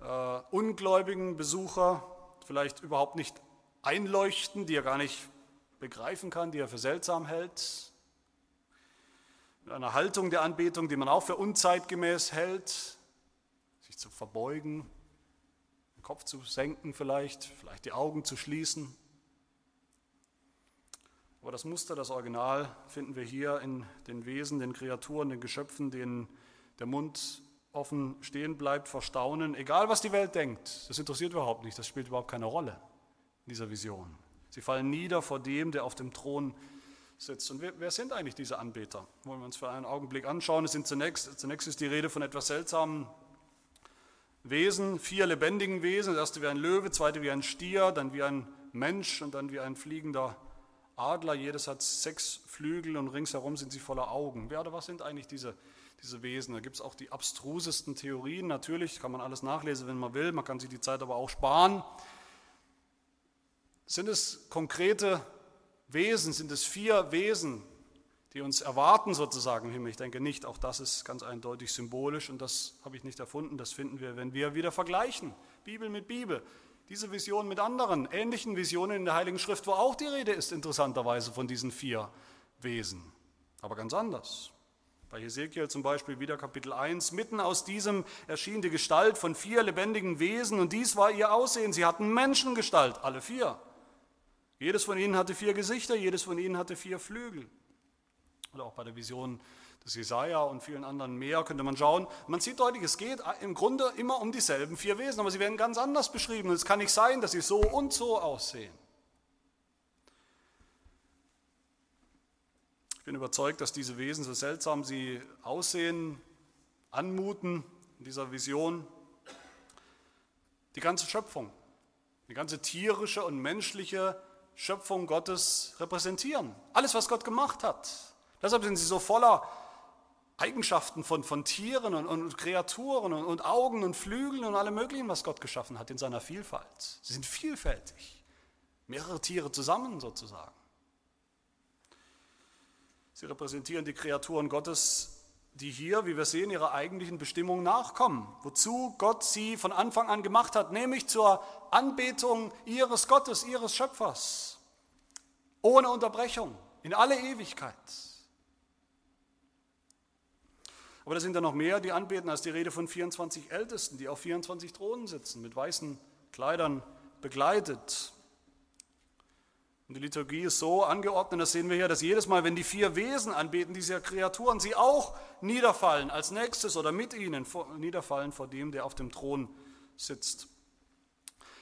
äh, ungläubigen Besucher vielleicht überhaupt nicht einleuchten, die er gar nicht begreifen kann, die er für seltsam hält mit einer Haltung der Anbetung, die man auch für unzeitgemäß hält, sich zu verbeugen, den Kopf zu senken vielleicht, vielleicht die Augen zu schließen. Aber das Muster, das Original finden wir hier in den Wesen, den Kreaturen, den Geschöpfen, denen der Mund offen stehen bleibt vor Staunen, egal was die Welt denkt. Das interessiert überhaupt nicht, das spielt überhaupt keine Rolle in dieser Vision. Sie fallen nieder vor dem, der auf dem Thron sitzt. Und wer, wer, sind eigentlich diese Anbeter? Wollen wir uns für einen Augenblick anschauen. Es sind zunächst, zunächst ist die Rede von etwas seltsamen Wesen, vier lebendigen Wesen. Das erste wie ein Löwe, zweite wie ein Stier, dann wie ein Mensch und dann wie ein fliegender Adler. Jedes hat sechs Flügel und ringsherum sind sie voller Augen. Wer oder was sind eigentlich diese, diese Wesen? Da gibt es auch die abstrusesten Theorien. Natürlich kann man alles nachlesen, wenn man will. Man kann sich die Zeit aber auch sparen. Sind es konkrete Wesen, sind es vier Wesen, die uns erwarten sozusagen im Himmel. Ich denke nicht, auch das ist ganz eindeutig symbolisch und das habe ich nicht erfunden, das finden wir, wenn wir wieder vergleichen, Bibel mit Bibel. diese Vision mit anderen ähnlichen Visionen in der Heiligen Schrift, wo auch die Rede ist, interessanterweise von diesen vier Wesen, aber ganz anders. Bei Ezekiel zum Beispiel wieder Kapitel 1, mitten aus diesem erschien die Gestalt von vier lebendigen Wesen und dies war ihr Aussehen. Sie hatten Menschengestalt, alle vier. Jedes von ihnen hatte vier Gesichter, jedes von ihnen hatte vier Flügel. Oder auch bei der Vision des Jesaja und vielen anderen mehr könnte man schauen. Man sieht deutlich, es geht im Grunde immer um dieselben vier Wesen, aber sie werden ganz anders beschrieben. Es kann nicht sein, dass sie so und so aussehen. Ich bin überzeugt, dass diese Wesen, so seltsam sie aussehen, anmuten in dieser Vision, die ganze Schöpfung, die ganze tierische und menschliche Schöpfung Gottes repräsentieren. Alles, was Gott gemacht hat. Deshalb sind sie so voller Eigenschaften von, von Tieren und, und Kreaturen und, und Augen und Flügeln und allem Möglichen, was Gott geschaffen hat in seiner Vielfalt. Sie sind vielfältig. Mehrere Tiere zusammen sozusagen. Sie repräsentieren die Kreaturen Gottes, die hier, wie wir sehen, ihrer eigentlichen Bestimmung nachkommen, wozu Gott sie von Anfang an gemacht hat, nämlich zur Anbetung ihres Gottes, ihres Schöpfers, ohne Unterbrechung, in alle Ewigkeit. Aber da sind ja noch mehr, die anbeten, als die Rede von 24 Ältesten, die auf 24 Thronen sitzen, mit weißen Kleidern begleitet. Und die Liturgie ist so angeordnet, das sehen wir hier, dass jedes Mal, wenn die vier Wesen anbeten, diese Kreaturen, sie auch niederfallen als nächstes oder mit ihnen niederfallen vor dem, der auf dem Thron sitzt.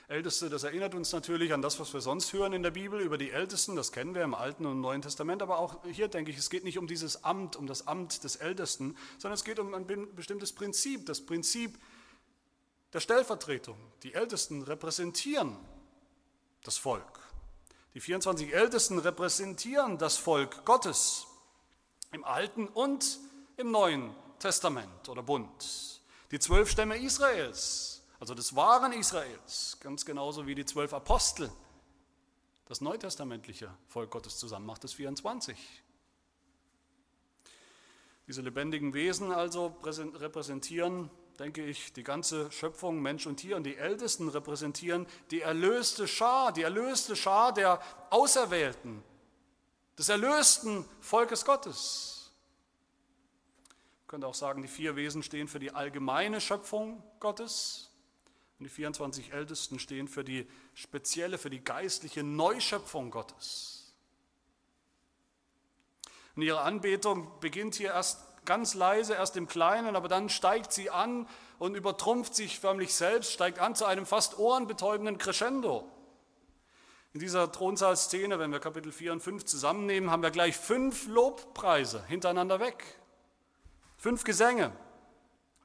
Älteste, das erinnert uns natürlich an das, was wir sonst hören in der Bibel über die Ältesten, das kennen wir im Alten und Neuen Testament, aber auch hier denke ich, es geht nicht um dieses Amt, um das Amt des Ältesten, sondern es geht um ein bestimmtes Prinzip, das Prinzip der Stellvertretung. Die Ältesten repräsentieren das Volk. Die 24 Ältesten repräsentieren das Volk Gottes im Alten und im Neuen Testament oder Bund. Die zwölf Stämme Israels, also des wahren Israels, ganz genauso wie die zwölf Apostel, das neutestamentliche Volk Gottes zusammen macht es 24. Diese lebendigen Wesen also repräsentieren denke ich, die ganze Schöpfung, Mensch und Tier und die Ältesten repräsentieren die erlöste Schar, die erlöste Schar der Auserwählten, des erlösten Volkes Gottes. Man könnte auch sagen, die vier Wesen stehen für die allgemeine Schöpfung Gottes und die 24 Ältesten stehen für die spezielle, für die geistliche Neuschöpfung Gottes. Und ihre Anbetung beginnt hier erst ganz leise, erst im Kleinen, aber dann steigt sie an und übertrumpft sich förmlich selbst, steigt an zu einem fast ohrenbetäubenden Crescendo. In dieser Thronsaal-Szene, wenn wir Kapitel 4 und 5 zusammennehmen, haben wir gleich fünf Lobpreise hintereinander weg. Fünf Gesänge.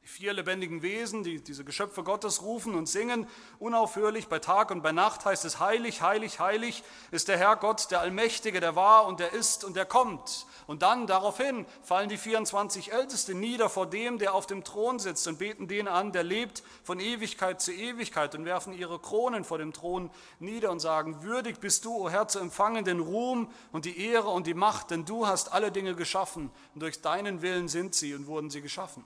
Die vier lebendigen Wesen, die diese Geschöpfe Gottes rufen und singen, unaufhörlich bei Tag und bei Nacht heißt es, heilig, heilig, heilig ist der Herr Gott, der Allmächtige, der war und der ist und der kommt. Und dann daraufhin fallen die 24 Ältesten nieder vor dem, der auf dem Thron sitzt und beten den an, der lebt von Ewigkeit zu Ewigkeit und werfen ihre Kronen vor dem Thron nieder und sagen, würdig bist du, o Herr, zu empfangen den Ruhm und die Ehre und die Macht, denn du hast alle Dinge geschaffen und durch deinen Willen sind sie und wurden sie geschaffen.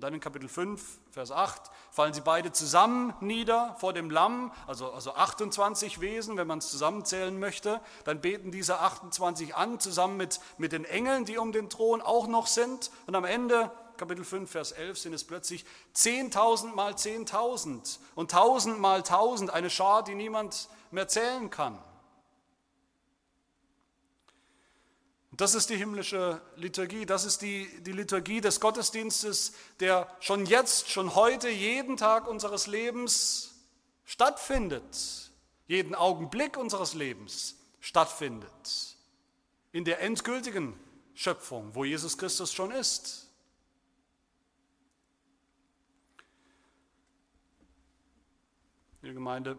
Und dann in Kapitel 5, Vers 8, fallen sie beide zusammen nieder vor dem Lamm, also, also 28 Wesen, wenn man es zusammenzählen möchte. Dann beten diese 28 an, zusammen mit, mit den Engeln, die um den Thron auch noch sind. Und am Ende, Kapitel 5, Vers 11, sind es plötzlich 10.000 mal 10.000 und 1.000 mal 1.000, eine Schar, die niemand mehr zählen kann. Das ist die himmlische Liturgie, das ist die, die Liturgie des Gottesdienstes, der schon jetzt, schon heute, jeden Tag unseres Lebens stattfindet, jeden Augenblick unseres Lebens stattfindet, in der endgültigen Schöpfung, wo Jesus Christus schon ist. Liebe Gemeinde,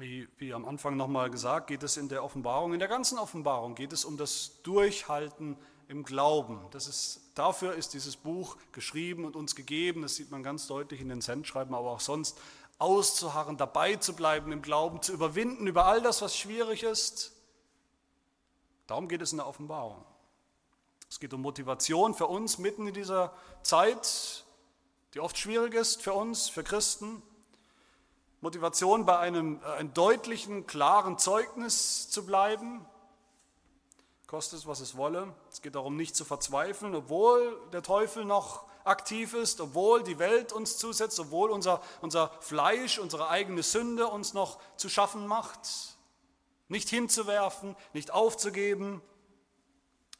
wie, wie am Anfang nochmal gesagt, geht es in der Offenbarung, in der ganzen Offenbarung geht es um das Durchhalten im Glauben. Das ist, dafür ist dieses Buch geschrieben und uns gegeben. Das sieht man ganz deutlich in den Sendschreiben, aber auch sonst auszuharren, dabei zu bleiben im Glauben, zu überwinden über all das, was schwierig ist. Darum geht es in der Offenbarung. Es geht um Motivation für uns mitten in dieser Zeit, die oft schwierig ist für uns, für Christen. Motivation bei einem, äh, einem deutlichen, klaren Zeugnis zu bleiben, kostet es, was es wolle. Es geht darum, nicht zu verzweifeln, obwohl der Teufel noch aktiv ist, obwohl die Welt uns zusetzt, obwohl unser, unser Fleisch, unsere eigene Sünde uns noch zu schaffen macht. Nicht hinzuwerfen, nicht aufzugeben.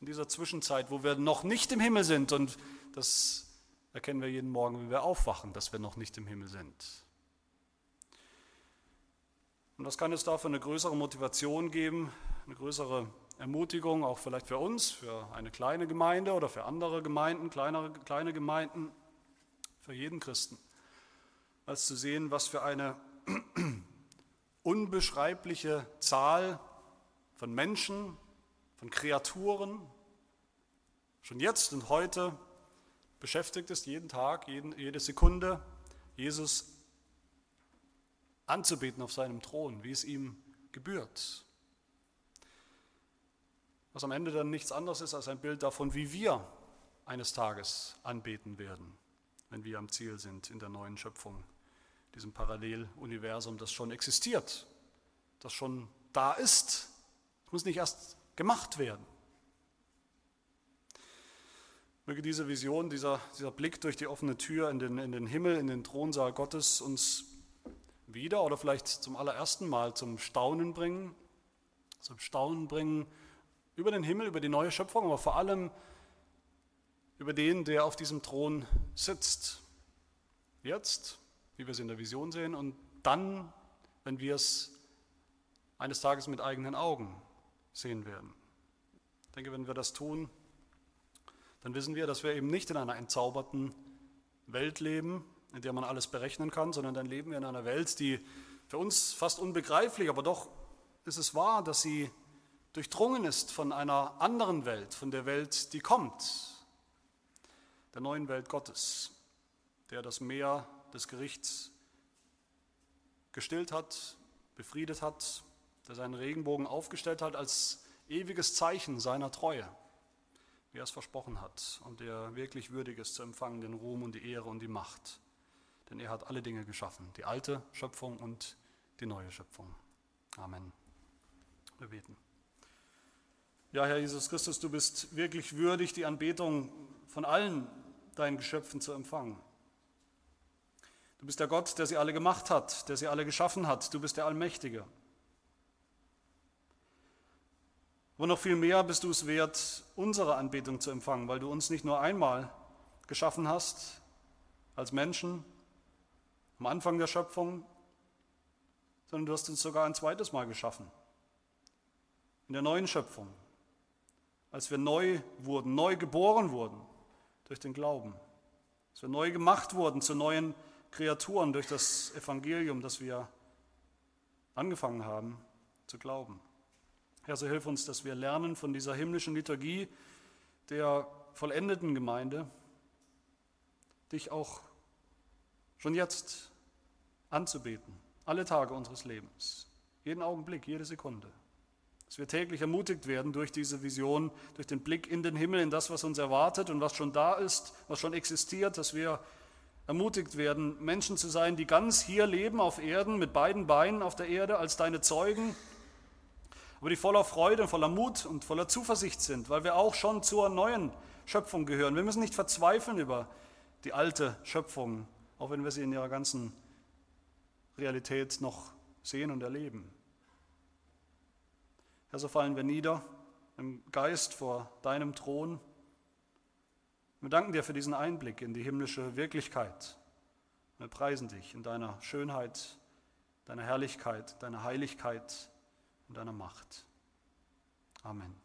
In dieser Zwischenzeit, wo wir noch nicht im Himmel sind, und das erkennen wir jeden Morgen, wenn wir aufwachen, dass wir noch nicht im Himmel sind. Und was kann es da für eine größere Motivation geben, eine größere Ermutigung, auch vielleicht für uns, für eine kleine Gemeinde oder für andere Gemeinden, kleinere, kleine Gemeinden, für jeden Christen, als zu sehen, was für eine unbeschreibliche Zahl von Menschen, von Kreaturen schon jetzt und heute beschäftigt ist, jeden Tag, jeden, jede Sekunde, Jesus anzubeten auf seinem Thron, wie es ihm gebührt. Was am Ende dann nichts anderes ist als ein Bild davon, wie wir eines Tages anbeten werden, wenn wir am Ziel sind in der neuen Schöpfung, diesem Paralleluniversum, das schon existiert, das schon da ist. Es muss nicht erst gemacht werden. Möge diese Vision, dieser, dieser Blick durch die offene Tür in den, in den Himmel, in den Thronsaal Gottes uns wieder oder vielleicht zum allerersten Mal zum Staunen bringen, zum Staunen bringen über den Himmel, über die neue Schöpfung, aber vor allem über den, der auf diesem Thron sitzt. Jetzt, wie wir es in der Vision sehen, und dann, wenn wir es eines Tages mit eigenen Augen sehen werden. Ich denke, wenn wir das tun, dann wissen wir, dass wir eben nicht in einer entzauberten Welt leben, in der man alles berechnen kann, sondern dann leben wir in einer Welt, die für uns fast unbegreiflich, aber doch ist es wahr, dass sie durchdrungen ist von einer anderen Welt, von der Welt, die kommt, der neuen Welt Gottes, der das Meer des Gerichts gestillt hat, befriedet hat, der seinen Regenbogen aufgestellt hat als ewiges Zeichen seiner Treue, wie er es versprochen hat, und der wirklich würdig ist zu empfangen den Ruhm und die Ehre und die Macht denn er hat alle Dinge geschaffen, die alte Schöpfung und die neue Schöpfung. Amen. Wir beten. Ja, Herr Jesus Christus, du bist wirklich würdig, die Anbetung von allen deinen Geschöpfen zu empfangen. Du bist der Gott, der sie alle gemacht hat, der sie alle geschaffen hat. Du bist der Allmächtige. Aber noch viel mehr bist du es wert, unsere Anbetung zu empfangen, weil du uns nicht nur einmal geschaffen hast als Menschen, am Anfang der Schöpfung, sondern du hast uns sogar ein zweites Mal geschaffen. In der neuen Schöpfung, als wir neu wurden, neu geboren wurden durch den Glauben, als wir neu gemacht wurden zu neuen Kreaturen durch das Evangelium, das wir angefangen haben zu glauben. Herr, so hilf uns, dass wir lernen von dieser himmlischen Liturgie der vollendeten Gemeinde, dich auch schon jetzt anzubeten, alle Tage unseres Lebens, jeden Augenblick, jede Sekunde. Dass wir täglich ermutigt werden durch diese Vision, durch den Blick in den Himmel, in das, was uns erwartet und was schon da ist, was schon existiert, dass wir ermutigt werden, Menschen zu sein, die ganz hier leben auf Erden, mit beiden Beinen auf der Erde, als deine Zeugen, aber die voller Freude, voller Mut und voller Zuversicht sind, weil wir auch schon zur neuen Schöpfung gehören. Wir müssen nicht verzweifeln über die alte Schöpfung, auch wenn wir sie in ihrer ganzen Realität noch sehen und erleben. Herr, so fallen wir nieder im Geist vor deinem Thron. Wir danken dir für diesen Einblick in die himmlische Wirklichkeit. Wir preisen dich in deiner Schönheit, deiner Herrlichkeit, deiner Heiligkeit und deiner Macht. Amen.